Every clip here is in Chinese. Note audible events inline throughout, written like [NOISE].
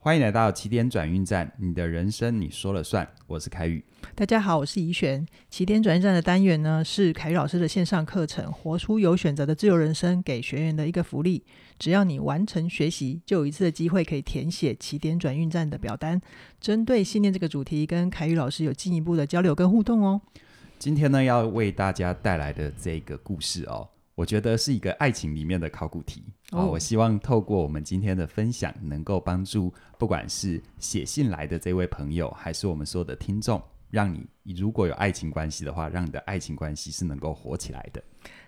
欢迎来到起点转运站，你的人生你说了算。我是凯宇，大家好，我是怡璇。起点转运站的单元呢，是凯宇老师的线上课程《活出有选择的自由人生》给学员的一个福利。只要你完成学习，就有一次的机会可以填写起点转运站的表单，针对信念这个主题，跟凯宇老师有进一步的交流跟互动哦。今天呢，要为大家带来的这个故事哦。我觉得是一个爱情里面的考古题啊！我希望透过我们今天的分享，能够帮助不管是写信来的这位朋友，还是我们所有的听众，让你如果有爱情关系的话，让你的爱情关系是能够活起来的。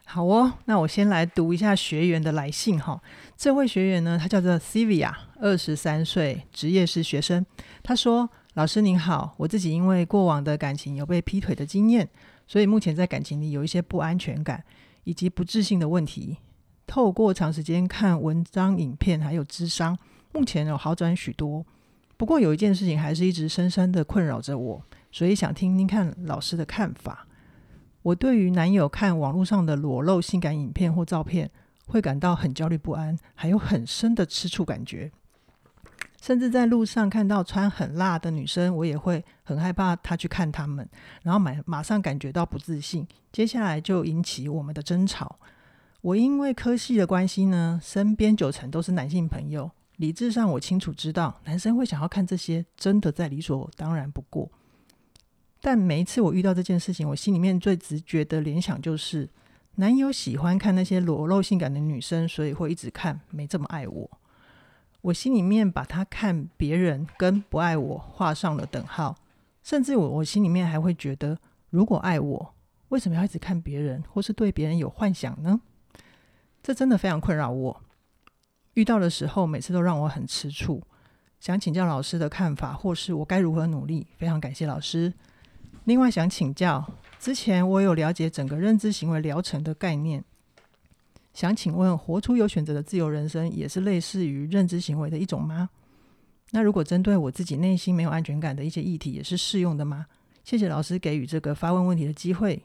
好哦，那我先来读一下学员的来信哈。这位学员呢，他叫做 Sylvia，二十三岁，职业是学生。他说：“老师您好，我自己因为过往的感情有被劈腿的经验，所以目前在感情里有一些不安全感。”以及不自信的问题，透过长时间看文章、影片，还有咨商，目前有好转许多。不过有一件事情还是一直深深的困扰着我，所以想听听看老师的看法。我对于男友看网络上的裸露性感影片或照片，会感到很焦虑不安，还有很深的吃醋感觉。甚至在路上看到穿很辣的女生，我也会很害怕她去看他们，然后马马上感觉到不自信，接下来就引起我们的争吵。我因为科系的关系呢，身边九成都是男性朋友，理智上我清楚知道男生会想要看这些，真的再理所当然不过。但每一次我遇到这件事情，我心里面最直觉的联想就是，男友喜欢看那些裸露性感的女生，所以会一直看，没这么爱我。我心里面把他看别人跟不爱我画上了等号，甚至我我心里面还会觉得，如果爱我，为什么要一直看别人，或是对别人有幻想呢？这真的非常困扰我。遇到的时候，每次都让我很吃醋，想请教老师的看法，或是我该如何努力。非常感谢老师。另外想请教，之前我有了解整个认知行为疗程的概念。想请问，活出有选择的自由人生也是类似于认知行为的一种吗？那如果针对我自己内心没有安全感的一些议题，也是适用的吗？谢谢老师给予这个发问问题的机会。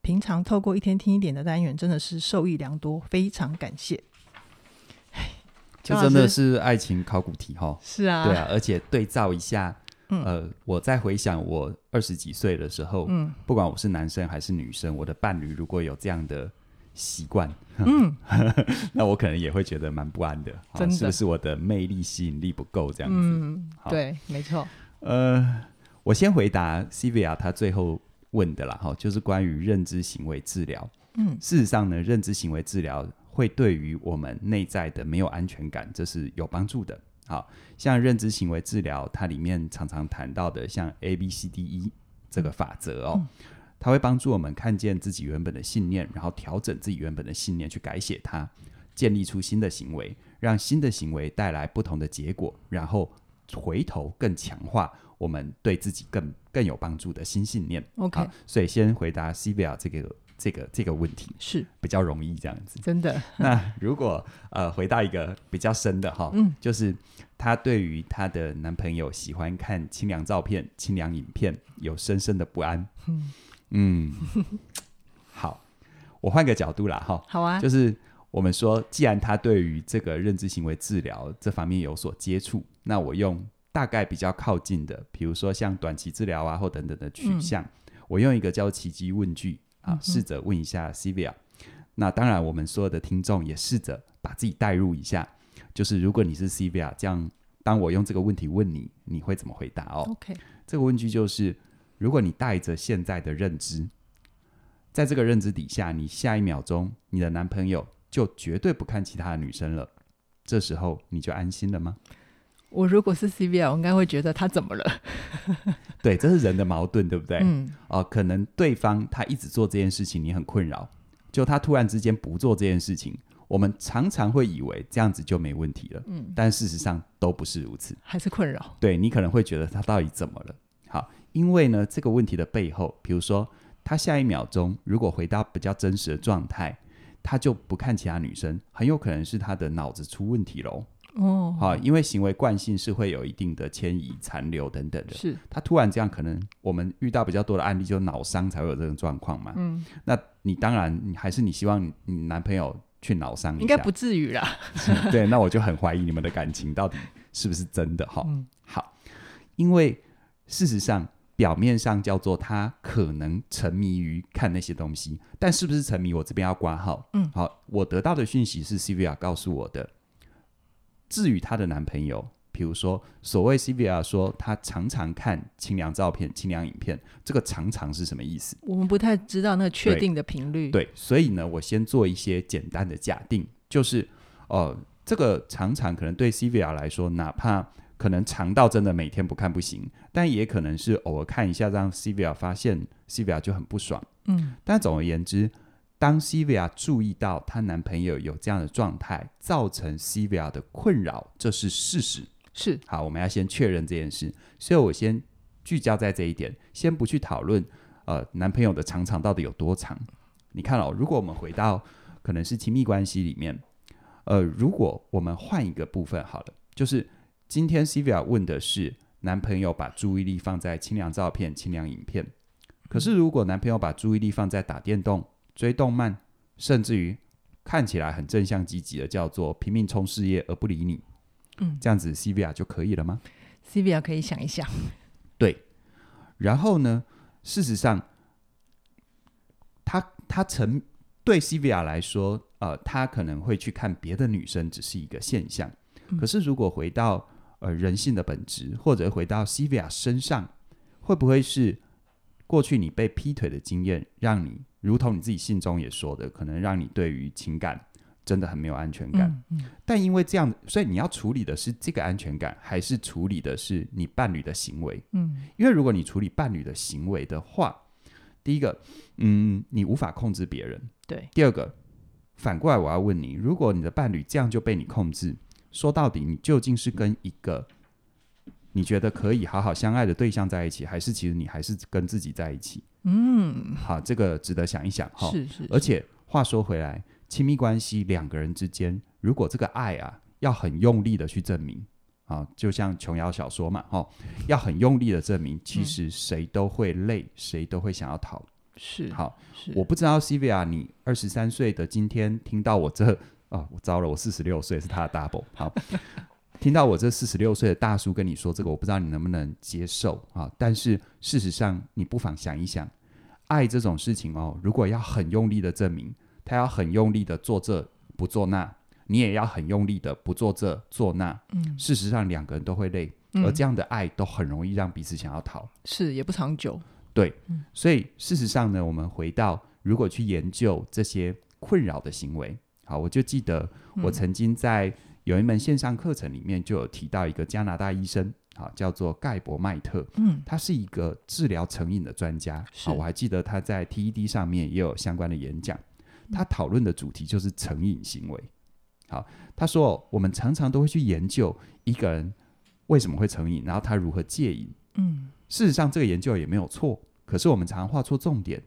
平常透过一天听一点的单元，真的是受益良多，非常感谢。[LAUGHS] 这真的是爱情考古题哈？是啊，对啊，而且对照一下，嗯、呃，我在回想我二十几岁的时候，嗯，不管我是男生还是女生，我的伴侣如果有这样的。习惯，嗯，[LAUGHS] 那我可能也会觉得蛮不安的，真的，是不是我的魅力吸引力不够这样子？嗯，对，没错。呃，我先回答 Sylvia 他最后问的啦，哈，就是关于认知行为治疗。嗯，事实上呢，认知行为治疗会对于我们内在的没有安全感，这是有帮助的。好，像认知行为治疗，它里面常常谈到的，像 A B C D E 这个法则哦。嗯它会帮助我们看见自己原本的信念，然后调整自己原本的信念，去改写它，建立出新的行为，让新的行为带来不同的结果，然后回头更强化我们对自己更更有帮助的新信念。OK，所以先回答 Sylvia 这个这个这个问题是比较容易这样子，真的。那如果呃回答一个比较深的哈，嗯，就是她对于她的男朋友喜欢看清凉照片、清凉影片有深深的不安，嗯。嗯，好，我换个角度啦，哈，好啊，就是我们说，既然他对于这个认知行为治疗这方面有所接触，那我用大概比较靠近的，比如说像短期治疗啊，或等等的取向，嗯、我用一个叫奇迹问句啊，试着问一下 Sylvia、嗯。那当然，我们所有的听众也试着把自己代入一下，就是如果你是 Sylvia，这样当我用这个问题问你，你会怎么回答哦？OK，这个问句就是。如果你带着现在的认知，在这个认知底下，你下一秒钟你的男朋友就绝对不看其他的女生了，这时候你就安心了吗？我如果是 C B L，我应该会觉得他怎么了？[LAUGHS] 对，这是人的矛盾，对不对？嗯。哦，可能对方他一直做这件事情，你很困扰，就他突然之间不做这件事情，我们常常会以为这样子就没问题了。嗯。但事实上都不是如此，还是困扰。对，你可能会觉得他到底怎么了？好。因为呢，这个问题的背后，比如说他下一秒钟如果回到比较真实的状态，他就不看其他女生，很有可能是他的脑子出问题喽。哦，好，因为行为惯性是会有一定的迁移、残留等等的。是，他突然这样，可能我们遇到比较多的案例，就脑伤才会有这种状况嘛。嗯，那你当然，你还是你希望你男朋友去脑伤应该不至于啦。[LAUGHS] 对，那我就很怀疑你们的感情到底是不是真的哈？嗯，好，因为事实上表面上叫做他可能沉迷于看那些东西，但是不是沉迷，我这边要挂号。嗯，好，我得到的讯息是 Sylvia 告诉我的。至于她的男朋友。比如说，所谓 Sylvia 说她常常看清凉照片、清凉影片，这个常常是什么意思？我们不太知道那个确定的频率。对，对，所以呢，我先做一些简单的假定，就是哦、呃，这个常常可能对 Sylvia 来说，哪怕可能长到真的每天不看不行，但也可能是偶尔看一下，让 Sylvia 发现 Sylvia 就很不爽。嗯，但总而言之。当 Sylvia 注意到她男朋友有这样的状态，造成 Sylvia 的困扰，这是事实。是。好，我们要先确认这件事，所以我先聚焦在这一点，先不去讨论呃男朋友的长长到底有多长。你看哦，如果我们回到可能是亲密关系里面，呃，如果我们换一个部分好了，就是今天 Sylvia 问的是男朋友把注意力放在清凉照片、清凉影片，可是如果男朋友把注意力放在打电动，追动漫，甚至于看起来很正向积极的，叫做拼命冲事业而不理你，嗯，这样子 Sylvia 就可以了吗？Sylvia 可以想一想，对。然后呢，事实上，他他曾对 Sylvia 来说，呃，他可能会去看别的女生，只是一个现象。嗯、可是如果回到呃人性的本质，或者回到 Sylvia 身上，会不会是？过去你被劈腿的经验，让你如同你自己信中也说的，可能让你对于情感真的很没有安全感。嗯嗯、但因为这样，所以你要处理的是这个安全感，还是处理的是你伴侣的行为？嗯，因为如果你处理伴侣的行为的话，第一个，嗯，你无法控制别人。对。第二个，反过来我要问你，如果你的伴侣这样就被你控制，说到底，你究竟是跟一个？你觉得可以好好相爱的对象在一起，还是其实你还是跟自己在一起？嗯，好，这个值得想一想哈。是是，是。而且话说回来，亲密关系两个人之间，如果这个爱啊要很用力的去证明啊，就像琼瑶小说嘛，哈，要很用力的证明，其实谁都会累，谁都会想要逃。是。好，我不知道 Sylvia，你二十三岁的今天听到我这啊，我糟了，我四十六岁是他的 double。好。[LAUGHS] 听到我这四十六岁的大叔跟你说这个，我不知道你能不能接受啊？但是事实上，你不妨想一想，爱这种事情哦，如果要很用力的证明，他要很用力的做这不做那，你也要很用力的不做这做那。嗯，事实上两个人都会累，而这样的爱都很容易让彼此想要逃，是也不长久。对，所以事实上呢，我们回到如果去研究这些困扰的行为，好，我就记得我曾经在。有一门线上课程里面就有提到一个加拿大医生，好，叫做盖博麦特，嗯，他是一个治疗成瘾的专家，是啊，我还记得他在 TED 上面也有相关的演讲，他讨论的主题就是成瘾行为。好，他说我们常常都会去研究一个人为什么会成瘾，然后他如何戒瘾，嗯，事实上这个研究也没有错，可是我们常常画错重点，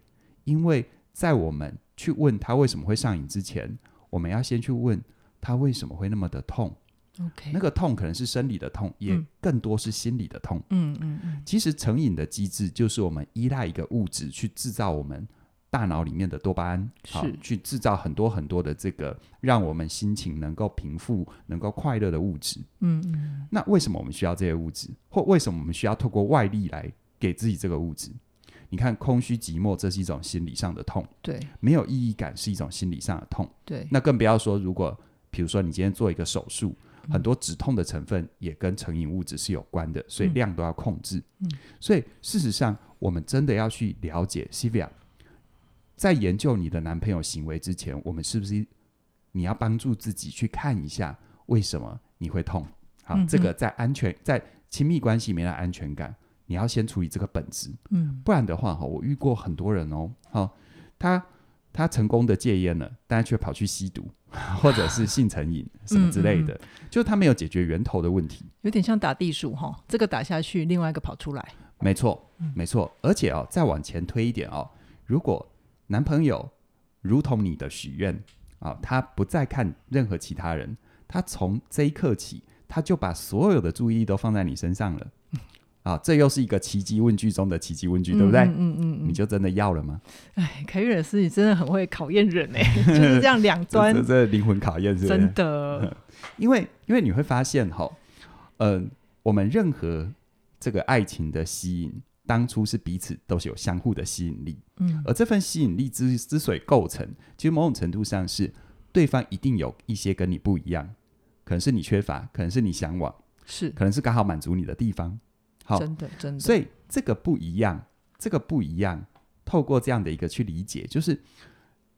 因为在我们去问他为什么会上瘾之前，我们要先去问。他为什么会那么的痛？OK，那个痛可能是生理的痛，也更多是心理的痛。嗯嗯嗯。其实成瘾的机制就是我们依赖一个物质去制造我们大脑里面的多巴胺，是好去制造很多很多的这个让我们心情能够平复、能够快乐的物质。嗯嗯。那为什么我们需要这些物质？或为什么我们需要透过外力来给自己这个物质？你看，空虚、寂寞，这是一种心理上的痛。对，没有意义感是一种心理上的痛。对，那更不要说如果。比如说，你今天做一个手术，很多止痛的成分也跟成瘾物质是有关的，所以量都要控制。嗯，所以事实上，我们真的要去了解 Sylvia，在研究你的男朋友行为之前，我们是不是你要帮助自己去看一下为什么你会痛？好，这个在安全在亲密关系里面的安全感，你要先处理这个本质。嗯，不然的话，哈，我遇过很多人哦，好，他。他成功的戒烟了，但却跑去吸毒，或者是 [LAUGHS] 性成瘾什么之类的，嗯嗯、就是他没有解决源头的问题，有点像打地鼠哈，这个打下去，另外一个跑出来。没错，没错，而且哦，再往前推一点哦，如果男朋友如同你的许愿啊，他不再看任何其他人，他从这一刻起，他就把所有的注意力都放在你身上了。啊，这又是一个奇迹问句中的奇迹问句，对不对？嗯嗯，嗯，嗯，你就真的要了吗？哎，凯瑞老师，你真的很会考验人哎，[LAUGHS] 就是这样两端，[LAUGHS] 这这灵魂考验是是？真的，[LAUGHS] 因为因为你会发现哈，呃，我们任何这个爱情的吸引，当初是彼此都是有相互的吸引力，嗯，而这份吸引力之之所以构成，其实某种程度上是对方一定有一些跟你不一样，可能是你缺乏，可能是你向往，是，可能是刚好满足你的地方，好，真的真的，所以这个不一样，这个不一样，透过这样的一个去理解，就是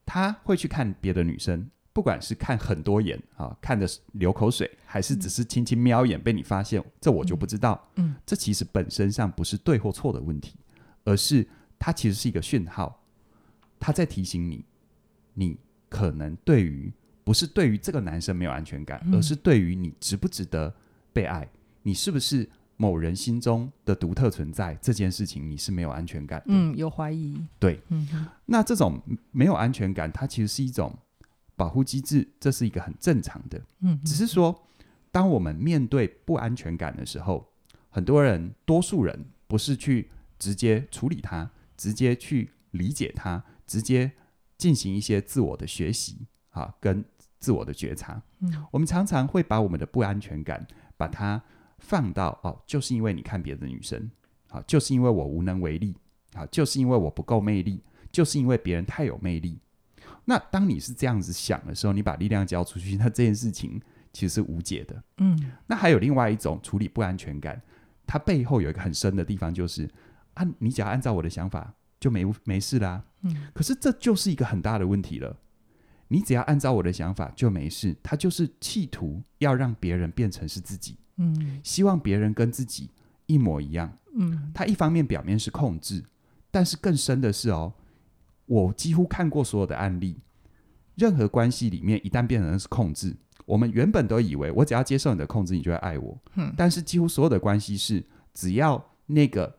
他会去看别的女生。不管是看很多眼啊，看的流口水，还是只是轻轻瞄一眼被你发现，嗯、这我就不知道。嗯，这其实本身上不是对或错的问题，而是它其实是一个讯号，他在提醒你，你可能对于不是对于这个男生没有安全感，嗯、而是对于你值不值得被爱，你是不是某人心中的独特存在这件事情，你是没有安全感的。嗯，有怀疑。对，嗯，那这种没有安全感，它其实是一种。保护机制，这是一个很正常的。嗯，只是说，当我们面对不安全感的时候，很多人，多数人不是去直接处理它，直接去理解它，直接进行一些自我的学习啊，跟自我的觉察。嗯，我们常常会把我们的不安全感，把它放到哦，就是因为你看别的女生，好，就是因为我无能为力，好，就是因为我不够魅力，就是因为别人太有魅力。那当你是这样子想的时候，你把力量交出去，[LAUGHS] 那这件事情其实是无解的。嗯，那还有另外一种处理不安全感，它背后有一个很深的地方，就是啊，你只要按照我的想法就没没事啦。嗯，可是这就是一个很大的问题了。你只要按照我的想法就没事，他就是企图要让别人变成是自己。嗯，希望别人跟自己一模一样。嗯，他一方面表面是控制，但是更深的是哦。我几乎看过所有的案例，任何关系里面一旦变成是控制，我们原本都以为我只要接受你的控制，你就会爱我。嗯，但是几乎所有的关系是，只要那个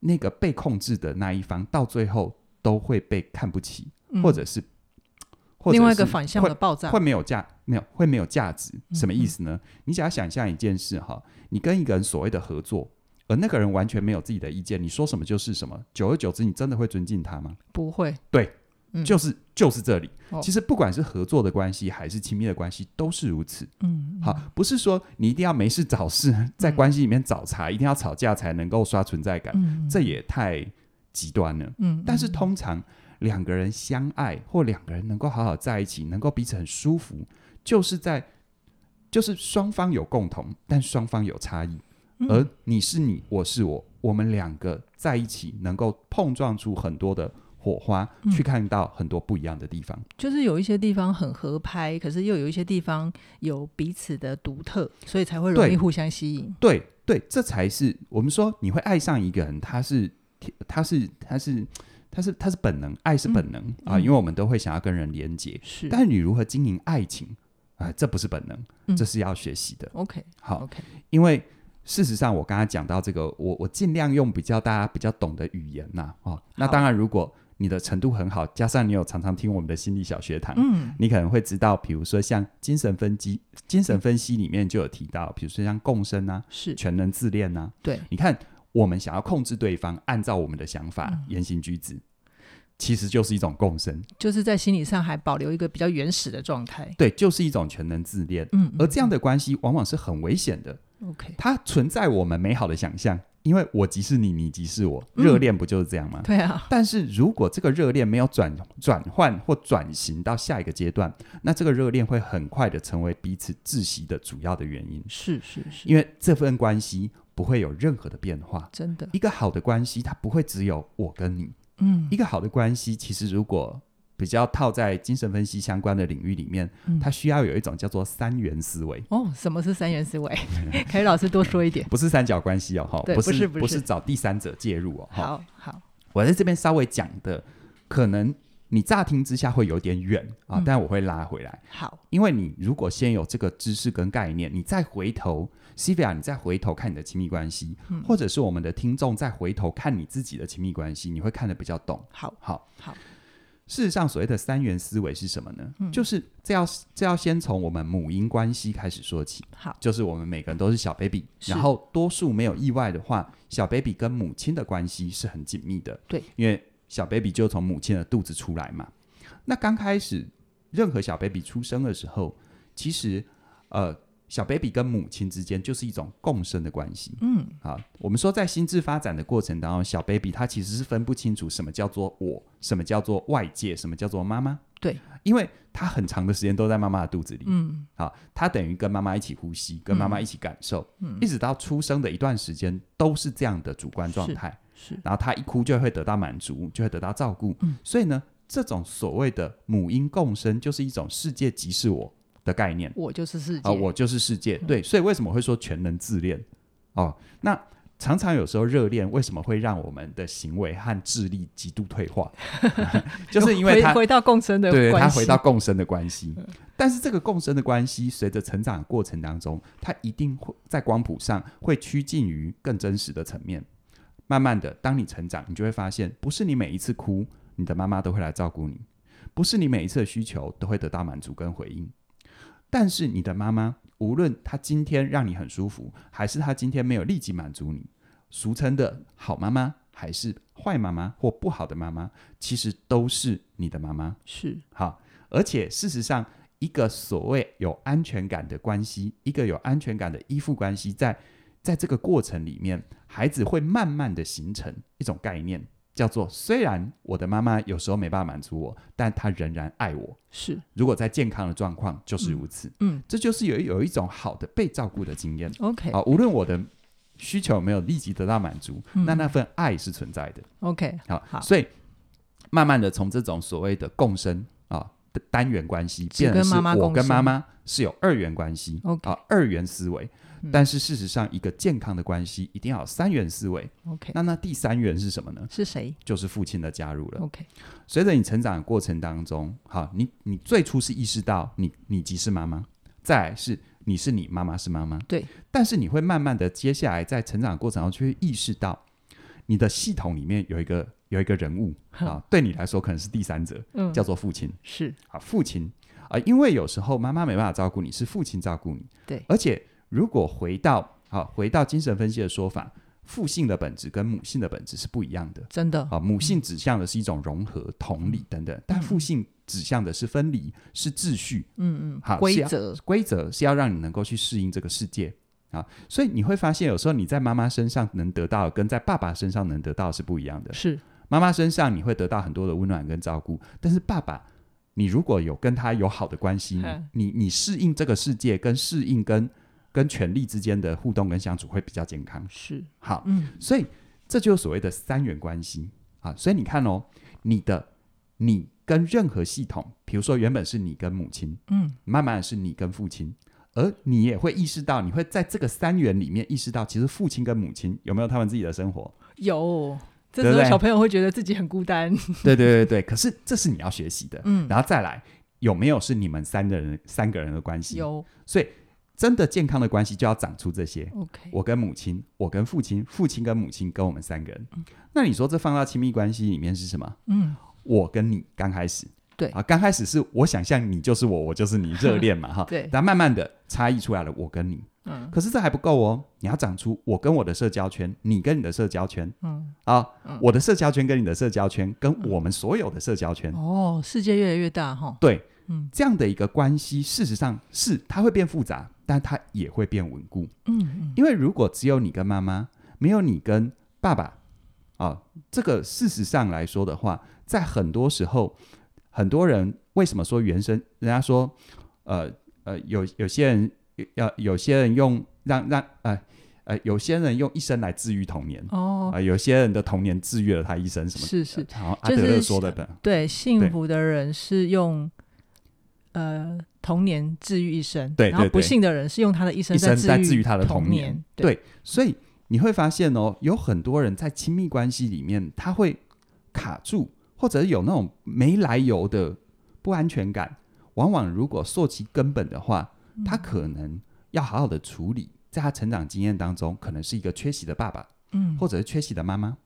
那个被控制的那一方到最后都会被看不起，嗯、或者是或者是另外一个反向的爆炸，会没有价，没有会没有价值，什么意思呢？嗯、你只要想象一件事哈，你跟一个人所谓的合作。而那个人完全没有自己的意见，你说什么就是什么。久而久之，你真的会尊敬他吗？不会。对，嗯、就是就是这里。哦、其实不管是合作的关系还是亲密的关系，都是如此。嗯，好，不是说你一定要没事找事在关系里面找茬，嗯、一定要吵架才能够刷存在感，嗯、这也太极端了。嗯，但是通常两个人相爱或两个人能够好好在一起，能够彼此很舒服，就是在就是双方有共同，但双方有差异。而你是你，我是我，我们两个在一起能够碰撞出很多的火花，嗯、去看到很多不一样的地方。就是有一些地方很合拍，可是又有一些地方有彼此的独特，所以才会容易互相吸引。对对，对，这才是我们说你会爱上一个人，他是他是他是他是他是本能，爱是本能、嗯、啊，因为我们都会想要跟人连接。是，但是你如何经营爱情啊？这不是本能，嗯、这是要学习的。OK，好，OK，因为。事实上，我刚才讲到这个，我我尽量用比较大家比较懂的语言呐、啊，哦，那当然，如果你的程度很好，加上你有常常听我们的心理小学堂，嗯，你可能会知道，比如说像精神分析，精神分析里面就有提到，比如说像共生啊，是全能自恋啊，对，你看我们想要控制对方，按照我们的想法、嗯、言行举止，其实就是一种共生，就是在心理上还保留一个比较原始的状态，对，就是一种全能自恋，嗯，嗯，而这样的关系往往是很危险的。OK，它存在我们美好的想象，因为我即是你，你即是我，热恋不就是这样吗？对啊。但是如果这个热恋没有转转换或转型到下一个阶段，那这个热恋会很快的成为彼此窒息的主要的原因。是是是，因为这份关系不会有任何的变化。真的，一个好的关系，它不会只有我跟你。嗯，一个好的关系，其实如果。比较套在精神分析相关的领域里面，嗯、它需要有一种叫做三元思维。哦，什么是三元思维？[LAUGHS] 可以老师多说一点。不是三角关系哦，哈，不是，不是，不是，不是找第三者介入哦。好好，我在这边稍微讲的，可能你乍听之下会有点远啊，嗯、但我会拉回来。好，因为你如果先有这个知识跟概念，你再回头，Sylvia，你再回头看你的亲密关系，嗯、或者是我们的听众再回头看你自己的亲密关系，你会看得比较懂。好，好，好。事实上，所谓的三元思维是什么呢？嗯、就是这要这要先从我们母婴关系开始说起。好，就是我们每个人都是小 baby，然后多数没有意外的话，小 baby 跟母亲的关系是很紧密的。对，因为小 baby 就从母亲的肚子出来嘛。那刚开始，任何小 baby 出生的时候，其实呃，小 baby 跟母亲之间就是一种共生的关系。嗯，好，我们说在心智发展的过程当中，小 baby 他其实是分不清楚什么叫做我，什么叫做外界，什么叫做妈妈。对，因为他很长的时间都在妈妈的肚子里。嗯，好，他等于跟妈妈一起呼吸，跟妈妈一起感受，嗯，一直到出生的一段时间都是这样的主观状态。是，然后他一哭就会得到满足，就会得到照顾。嗯，所以呢，这种所谓的母婴共生，就是一种世界即是我的概念。我就是世界，啊、呃，我就是世界。嗯、对，所以为什么会说全能自恋？哦，那常常有时候热恋为什么会让我们的行为和智力极度退化？[LAUGHS] [LAUGHS] 就是因为他回，回到共生的关系，对，他回到共生的关系。但是这个共生的关系，随着成长的过程当中，它一定会在光谱上会趋近于更真实的层面。慢慢的，当你成长，你就会发现，不是你每一次哭，你的妈妈都会来照顾你；不是你每一次的需求都会得到满足跟回应。但是你的妈妈，无论她今天让你很舒服，还是她今天没有立即满足你，俗称的好妈妈，还是坏妈妈或不好的妈妈，其实都是你的妈妈。是好，而且事实上，一个所谓有安全感的关系，一个有安全感的依附关系，在在这个过程里面，孩子会慢慢的形成一种概念，叫做虽然我的妈妈有时候没办法满足我，但她仍然爱我。是，如果在健康的状况就是如此。嗯，嗯这就是有有一种好的被照顾的经验。OK，好，无论我的需求有没有立即得到满足，嗯、那那份爱是存在的。OK，好，好，所以慢慢的从这种所谓的共生啊的单元关系，变成是我跟妈妈是有二元关系。OK，啊，二元思维。但是事实上，一个健康的关系一定要有三元思维。OK，那那第三元是什么呢？是谁？就是父亲的加入了。OK，随着你成长的过程当中，好，你你最初是意识到你你即是妈妈，再来是你是你妈妈是妈妈。对。但是你会慢慢的，接下来在成长的过程中，就会意识到你的系统里面有一个有一个人物啊，对你来说可能是第三者，嗯，叫做父亲。是啊，父亲啊，因为有时候妈妈没办法照顾你，是父亲照顾你。对，而且。如果回到好，回到精神分析的说法，父性的本质跟母性的本质是不一样的。真的啊，母性指向的是一种融合、嗯、同理等等，但父性指向的是分离，是秩序。嗯嗯，好，规则规则是要让你能够去适应这个世界啊。所以你会发现，有时候你在妈妈身上能得到，跟在爸爸身上能得到是不一样的。是妈妈身上你会得到很多的温暖跟照顾，但是爸爸，你如果有跟他有好的关系，嗯、你你适应这个世界，跟适应跟。跟权力之间的互动跟相处会比较健康，是好，嗯，所以这就是所谓的三元关系啊。所以你看哦，你的你跟任何系统，比如说原本是你跟母亲，嗯，慢慢的是你跟父亲，而你也会意识到，你会在这个三元里面意识到，其实父亲跟母亲有没有他们自己的生活？有，这时候小朋友会觉得自己很孤单。[LAUGHS] 对对对对，可是这是你要学习的，嗯，然后再来有没有是你们三个人三个人的关系？有，所以。真的健康的关系就要长出这些。OK，我跟母亲，我跟父亲，父亲跟母亲，跟我们三个人。嗯、那你说这放到亲密关系里面是什么？嗯，我跟你刚开始，对啊，刚开始是我想象你就是我，我就是你，热恋嘛，[LAUGHS] 哈。对。但慢慢的差异出来了，我跟你。嗯。可是这还不够哦，你要长出我跟我的社交圈，你跟你的社交圈。嗯。啊、嗯，我的社交圈跟你的社交圈，跟我们所有的社交圈。哦，世界越来越大哈。对。嗯。这样的一个关系，事实上是它会变复杂。但它也会变稳固，嗯嗯，因为如果只有你跟妈妈，没有你跟爸爸，啊，这个事实上来说的话，在很多时候，很多人为什么说原生？人家说，呃呃，有有些人要有，有些人用让让呃呃，有些人用一生来治愈童年哦，啊、呃，有些人的童年治愈了他一生，什么是是，好像阿德勒说的的，就是，对，幸福的人是用。呃，童年治愈一生，对，对，对，然后不幸的人是用他的一生在治愈他的童年，对，对，所以你会发现哦，有很多人在亲密关系里面，他会卡住，或者有那种没来由的不安全感。往往如果溯其根本的话，他可能要好好的处理，在他成长经验当中，可能是一个缺席的爸爸，嗯，或者是缺席的妈妈，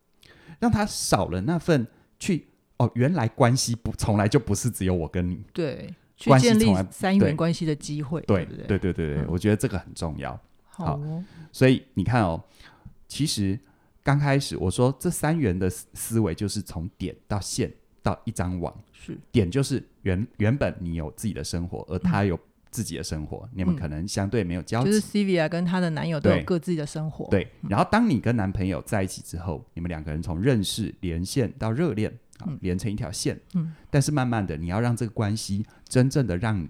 让他少了那份去哦，原来关系不从来就不是只有我跟你，对。去建立三元关系的机会，对对对，对对对对，嗯，我觉得这个很重要。好，哦，所以你看哦，其实刚开始我说这三元的思维就是从点到线到一张网，是。点就是原原本你有自己的生活，而他有自己的生活，你们可能相对没有交集。嗯、就是 Sylvia 跟她的男友都有各自己的生活。对，然后当你跟男朋友在一起之后，你们两个人从认识、连线到热恋，啊，连成一条线。嗯。但是慢慢的，你要让这个关系真正的让，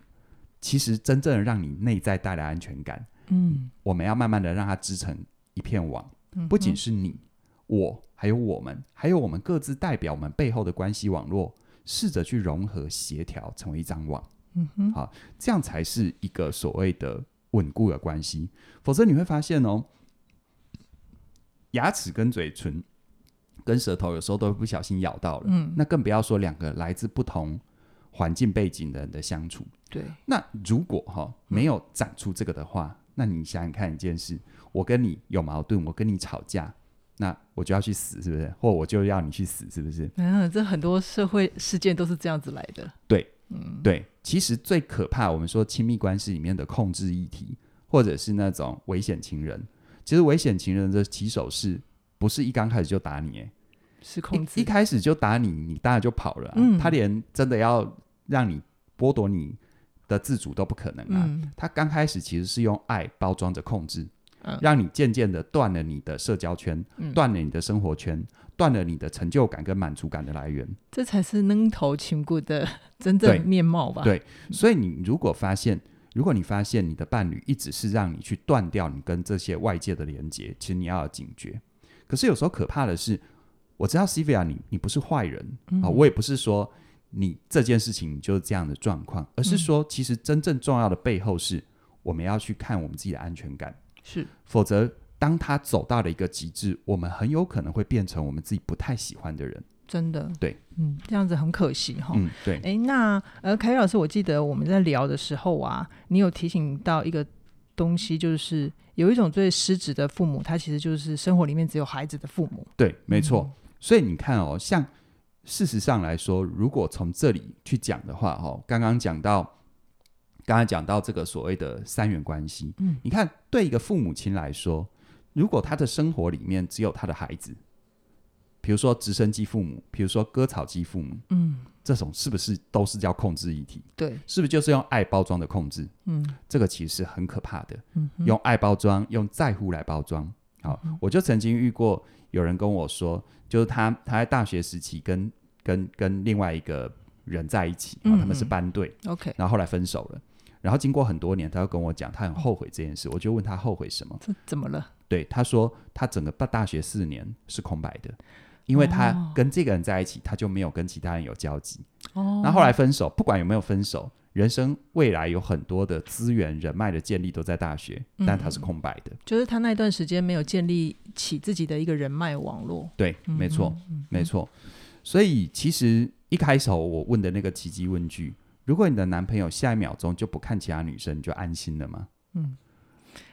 其实真正的让你内在带来安全感。嗯。我们要慢慢的让它织成一片网，不仅是你、我，还有我们，还有我们各自代表我们背后的关系网络，试着去融合、协调，成为一张网。嗯哼，好，这样才是一个所谓的稳固的关系。否则你会发现哦，牙齿跟嘴唇跟舌头有时候都会不小心咬到了。嗯，那更不要说两个来自不同环境背景的人的相处。对，那如果哈、哦、没有长出这个的话，嗯、那你想想看一件事：我跟你有矛盾，我跟你吵架，那我就要去死，是不是？或我就要你去死，是不是？嗯，这很多社会事件都是这样子来的。对。嗯，对，其实最可怕，我们说亲密关系里面的控制议题，或者是那种危险情人，其实危险情人的起手式不是一刚开始就打你，哎，是控制，一开始就打你，你当然就跑了啊。嗯，他连真的要让你剥夺你的自主都不可能啊。嗯，他刚开始其实是用爱包装着控制，嗯，让你渐渐的断了你的社交圈，断了你的生活圈。断了你的成就感跟满足感的来源，这才是扔头情骨的 [LAUGHS] 真正面貌吧？对，对，所以你如果发现，如果你发现你的伴侣一直是让你去断掉你跟这些外界的连接，其实你要有警觉。可是有时候可怕的是，我知道 Sylvia 你你不是坏人啊，嗯，我也不是说你这件事情就是这样的状况，而是说其实真正重要的背后是我们要去看我们自己的安全感，是，否则。当他走到了一个极致，我们很有可能会变成我们自己不太喜欢的人。真的，对，嗯，这样子很可惜哈。嗯，对。哎，那呃，凯宇老师，我记得我们在聊的时候啊，你有提醒到一个东西，就是有一种最失职的父母，他其实就是生活里面只有孩子的父母。对，没错。嗯。所以你看哦，像事实上来说，如果从这里去讲的话，哈，刚刚讲到。刚刚讲到这个所谓的三元关系，嗯，你看，对一个父母亲来说，如果他的生活里面只有他的孩子，比如说直升机父母，比如说割草机父母，嗯，这种是不是都是叫控制一体？对，是不是就是用爱包装的控制？嗯，这个其实是很可怕的。嗯，用爱包装，用在乎来包装。好，嗯，我就曾经遇过有人跟我说，就是他他在大学时期跟跟跟另外一个人在一起，嗯，他们是班队，OK，然后后来分手了。然后经过很多年，他又跟我讲，他很后悔这件事。我就问他后悔什么？这怎么了？对，他说他整个大大学四年是空白的，因为他跟这个人在一起，他就没有跟其他人有交集。哦。那后来分手，不管有没有分手，人生未来有很多的资源、人脉的建立都在大学，但他是空白的。就是他那段时间没有建立起自己的一个人脉网络。对，没错，没错。所以其实一开始我问的那个奇迹问句。如果你的男朋友下一秒钟就不看其他女生，你就安心了吗？嗯，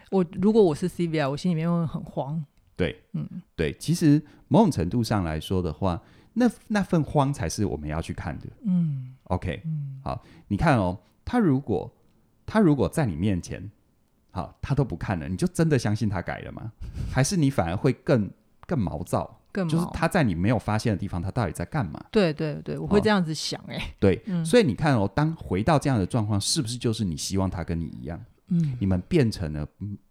我如果我是 Sylvia，我心里面会很慌。对，嗯，对，其实某种程度上来说的话，那那份慌才是我们要去看的。嗯，OK，嗯，好，你看哦，他如果他如果在你面前，好，他都不看了，你就真的相信他改了吗？还是你反而会更更毛躁？更就是他在你没有发现的地方，他到底在干嘛？对对对，我会这样子想哎、欸。对、嗯，所以你看哦，当回到这样的状况，是不是就是你希望他跟你一样？嗯，你们变成了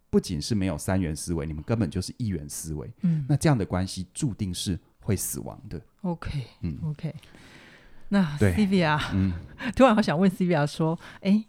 不仅是没有三元思维，你们根本就是一元思维。嗯，那这样的关系注定是会死亡的。OK，嗯，OK。那 Sylvia，嗯，[LAUGHS] 突然好想问 Sylvia 说，哎，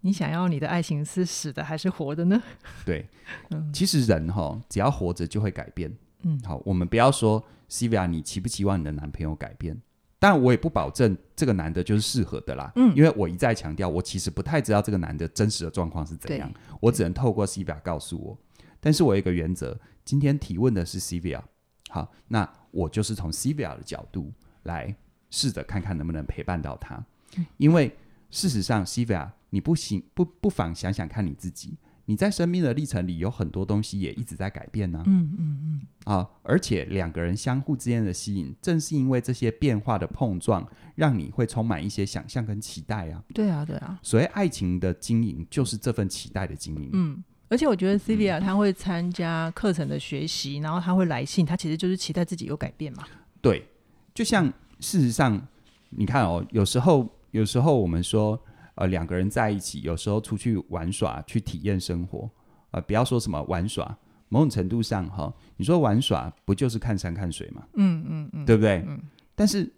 你想要你的爱情是死的还是活的呢？[LAUGHS] 对，嗯，其实人哈、哦，只要活着就会改变。嗯，好，我们不要说 Sylvia，你期不期望你的男朋友改变？但我也不保证这个男的就是适合的啦。嗯，因为我一再强调，我其实不太知道这个男的真实的状况是怎样，我只能透过 Sylvia 告诉我。但是我有一个原则，今天提问的是 Sylvia，好，那我就是从 Sylvia 的角度来试着看看能不能陪伴到他。嗯，因为事实上，Sylvia，你不行，不不妨想想看你自己。你在生命的历程里有很多东西也一直在改变呢、啊。嗯嗯嗯。啊，而且两个人相互之间的吸引，正是因为这些变化的碰撞，让你会充满一些想象跟期待啊。对啊，对啊。所谓爱情的经营，就是这份期待的经营。嗯，而且我觉得 Celia 她会参加课程的学习、嗯，然后她会来信，她其实就是期待自己有改变嘛。对，就像事实上，你看哦，有时候有时候我们说。呃，两个人在一起，有时候出去玩耍，去体验生活，呃，不要说什么玩耍，某种程度上哈、哦，你说玩耍不就是看山看水吗？嗯嗯嗯，对不对？嗯。但是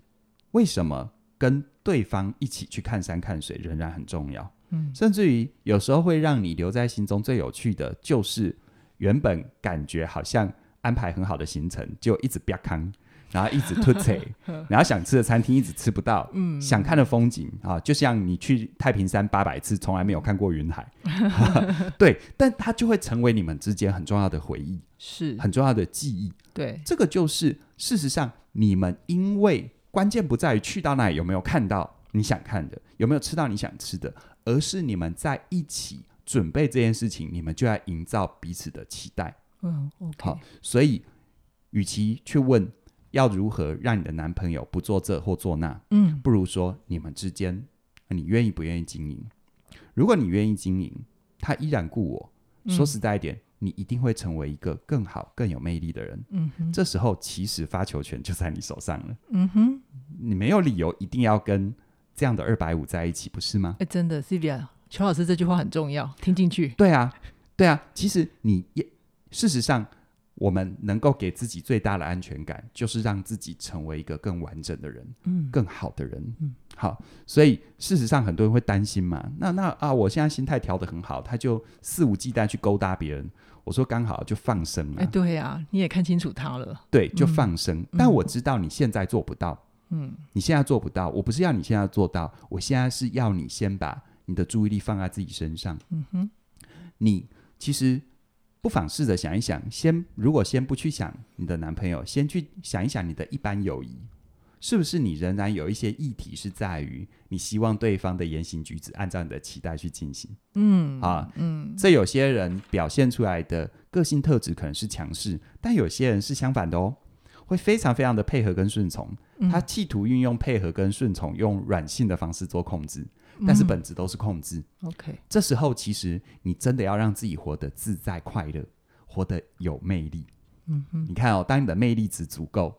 为什么跟对方一起去看山看水仍然很重要？嗯，甚至于有时候会让你留在心中最有趣的就是，原本感觉好像安排很好的行程，就一直。然后一直突扯，[LAUGHS] 然后想吃的餐厅一直吃不到，嗯，想看的风景啊，就像你去太平山八百次，从来没有看过云海，[LAUGHS] [LAUGHS] 对，但它就会成为你们之间很重要的回忆，是。很重要的记忆，对，这个就是事实上你们因为关键不在于去到那里有没有看到你想看的，有没有吃到你想吃的，而是你们在一起准备这件事情，你们就要营造彼此的期待，嗯好，所以与其去问。要如何让你的男朋友不做这或做那？嗯，不如说你们之间，你愿意不愿意经营？如果你愿意经营，他依然顾我。嗯、说实在一点，你一定会成为一个更好、更有魅力的人。嗯哼，这时候其实发球权就在你手上了。嗯哼，你没有理由一定要跟这样的二百五在一起，不是吗？哎，真的，Sylvia，邱老师这句话很重要，听进去。对啊，对啊，其实你也事实上。我们能够给自己最大的安全感，就是让自己成为一个更完整的人，嗯，更好的人，嗯，好。所以事实上，很多人会担心嘛。那那啊，我现在心态调得很好，他就肆无忌惮去勾搭别人。我说刚好就放生了。哎，对呀、啊，你也看清楚他了。对，就放生。嗯、但我知道你现在做不到，嗯，你现在做不到。我不是要你现在做到，我现在是要你先把你的注意力放在自己身上。嗯哼，你其实。不妨试着想一想，先如果先不去想你的男朋友，先去想一想你的一般友谊，是不是你仍然有一些议题是在于你希望对方的言行举止按照你的期待去进行？嗯啊，嗯，这有些人表现出来的个性特质可能是强势，但有些人是相反的哦，会非常非常的配合跟顺从，他企图运用配合跟顺从，用软性的方式做控制。但是本质都是控制。嗯、OK，这时候其实你真的要让自己活得自在快乐，活得有魅力。嗯哼，你看哦，当你的魅力值足够，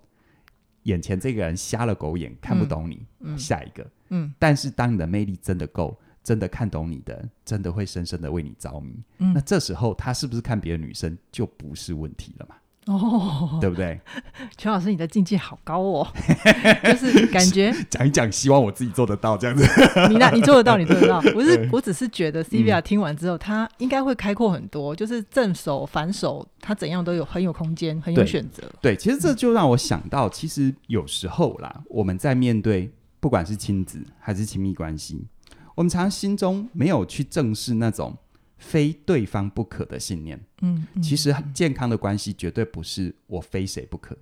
眼前这个人瞎了狗眼看不懂你，嗯、下一个。嗯，但是当你的魅力真的够，真的看懂你的，真的会深深的为你着迷。嗯，那这时候他是不是看别的女生就不是问题了嘛？哦，对不对？[LAUGHS] 邱老师，你的境界好高哦，[LAUGHS] 就是感觉 [LAUGHS] 讲一讲，希望我自己做得到这样子。你那，你做得到，你做得到。不是，我只是觉得 Sylvia 听完之后，他应该会开阔很多，就是正手、反手，他怎样都有很有空间，很有选择。对，其实这就让我想到，其实有时候啦，我们在面对不管是亲子还是亲密关系，我们常常心中没有去正视那种。非对方不可的信念，嗯，嗯，其实健康的关系绝对不是我非谁不可。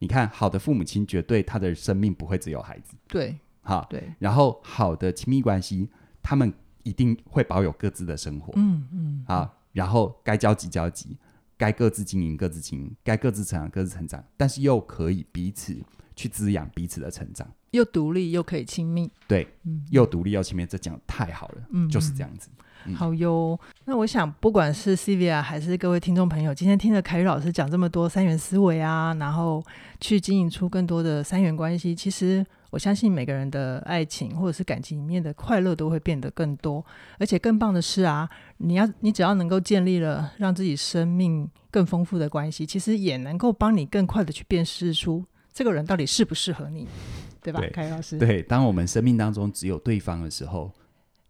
你看，好的父母亲绝对他的生命不会只有孩子，对，好，对。然后好的亲密关系，他们一定会保有各自的生活，嗯嗯，啊。然后该交集交集，该各自经营各自经营，该各自成长各自成长，但是又可以彼此去滋养彼此的成长，又独立又可以亲密，对，嗯，又独立又亲密，这讲得太好了，嗯，就是这样子。好哟，那我想不管是 Sylvia 还是各位听众朋友，今天听了凯宇老师讲这么多三元思维啊，然后去经营出更多的三元关系，其实我相信每个人的爱情或者是感情里面的快乐都会变得更多，而且更棒的是啊，你要你只要能够建立了让自己生命更丰富的关系，其实也能够帮你更快的去辨识出这个人到底适不适合你，对吧？凯宇老师，对，当我们生命当中只有对方的时候。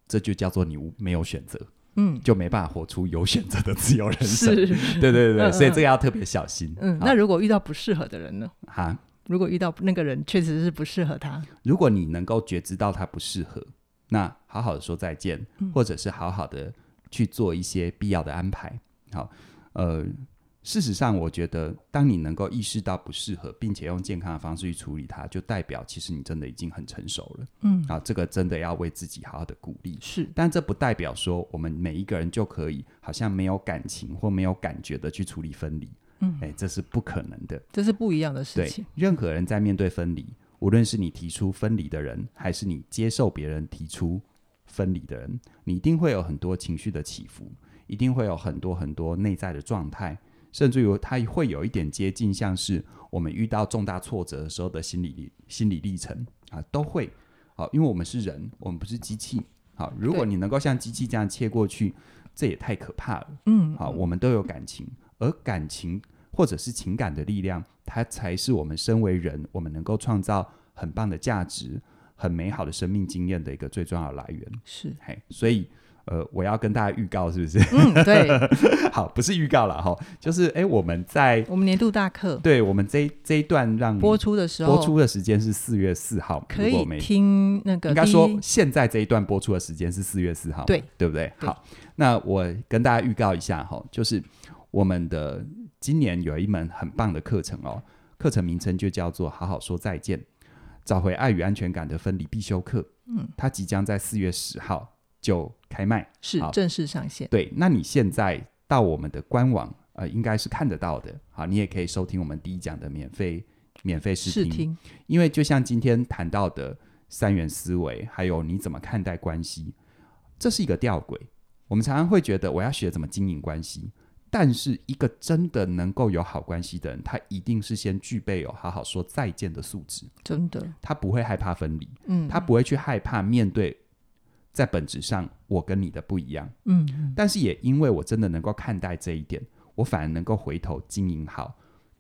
这就叫做你没有选择，嗯，就没办法活出有选择的自由人生。是，[LAUGHS] 对对对，嗯、所以这个要特别小心。嗯，那如果遇到不适合的人呢？哈，如果遇到那个人确实是不适合他，如果你能够觉知到他不适合，那好好的说再见，嗯、或者是好好的去做一些必要的安排。好，呃。事实上，我觉得，当你能够意识到不适合，并且用健康的方式去处理它，就代表其实你真的已经很成熟了。嗯，啊，这个真的要为自己好好的鼓励。是，但这不代表说我们每一个人就可以好像没有感情或没有感觉的去处理分离。嗯，哎，这是不可能的。这是不一样的事情。对，任何人在面对分离，无论是你提出分离的人，还是你接受别人提出分离的人，你一定会有很多情绪的起伏，一定会有很多很多内在的状态。甚至于，它会有一点接近，像是我们遇到重大挫折的时候的心理历心理历程啊，都会啊，因为我们是人，我们不是机器，好，如果你能够像机器这样切过去，这也太可怕了。嗯，好，我们都有感情，而感情或者是情感的力量，它才是我们身为人，我们能够创造很棒的价值、很美好的生命经验的一个最重要的来源。是，嘿，所以。呃，我要跟大家预告，是不是？嗯，对。[LAUGHS] 好，不是预告了哈，就是哎，我们在我们年度大课，对我们这一这一段让播出的时候，播出的时间是四月四号，可以听那个。应该说，现在这一段播出的时间是四月四号，对，对不对？好，那我跟大家预告一下哈，就是我们的今年有一门很棒的课程哦，课程名称就叫做“好好说再见，找回爱与安全感的分离必修课”。嗯，它即将在四月十号。就开卖是正式上线。对，那你现在到我们的官网，呃，应该是看得到的。好，你也可以收听我们第一讲的免费免费试听。试听。因为就像今天谈到的三元思维，还有你怎么看待关系，这是一个吊诡。我们常常会觉得我要学怎么经营关系，但是一个真的能够有好关系的人，他一定是先具备有好好说再见的素质。真的，他不会害怕分离，嗯，他不会去害怕面对。在本质上，我跟你的不一样，嗯，嗯，但是也因为我真的能够看待这一点，我反而能够回头经营好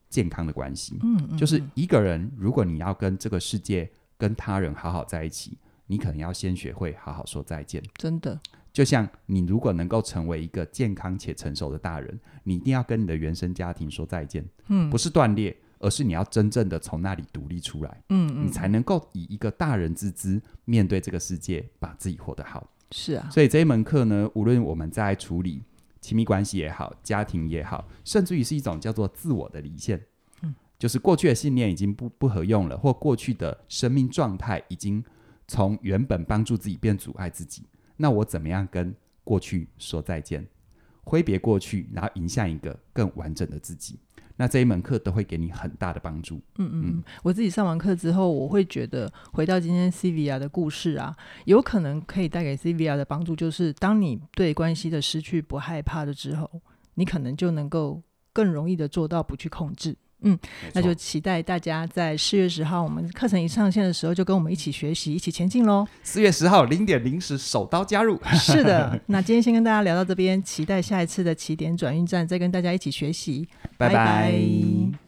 健康的关系，嗯，嗯，嗯，就是一个人，如果你要跟这个世界、跟他人好好在一起，你可能要先学会好好说再见，真的，就像你如果能够成为一个健康且成熟的大人，你一定要跟你的原生家庭说再见，嗯，不是断裂。而是你要真正的从那里独立出来，嗯嗯，你才能够以一个大人之姿面对这个世界，把自己活得好。是啊，所以这一门课呢，无论我们在处理亲密关系也好，家庭也好，甚至于是一种叫做自我的离线，嗯，就是过去的信念已经不不合用了，或过去的生命状态已经从原本帮助自己变阻碍自己，那我怎么样跟过去说再见，挥别过去，然后迎向一个更完整的自己。那这一门课都会给你很大的帮助。嗯嗯嗯，我自己上完课之后，我会觉得回到今天 Cevia 的故事啊，有可能可以带给 Cevia 的帮助，就是当你对关系的失去不害怕的之后，你可能就能够更容易的做到不去控制。嗯，那就期待大家在四月十号我们课程一上线的时候，就跟我们一起学习，一起前进喽。四月十号零点零时，首刀加入。是的，[LAUGHS] 那今天先跟大家聊到这边，期待下一次的起点转运站再跟大家一起学习。拜拜。拜拜。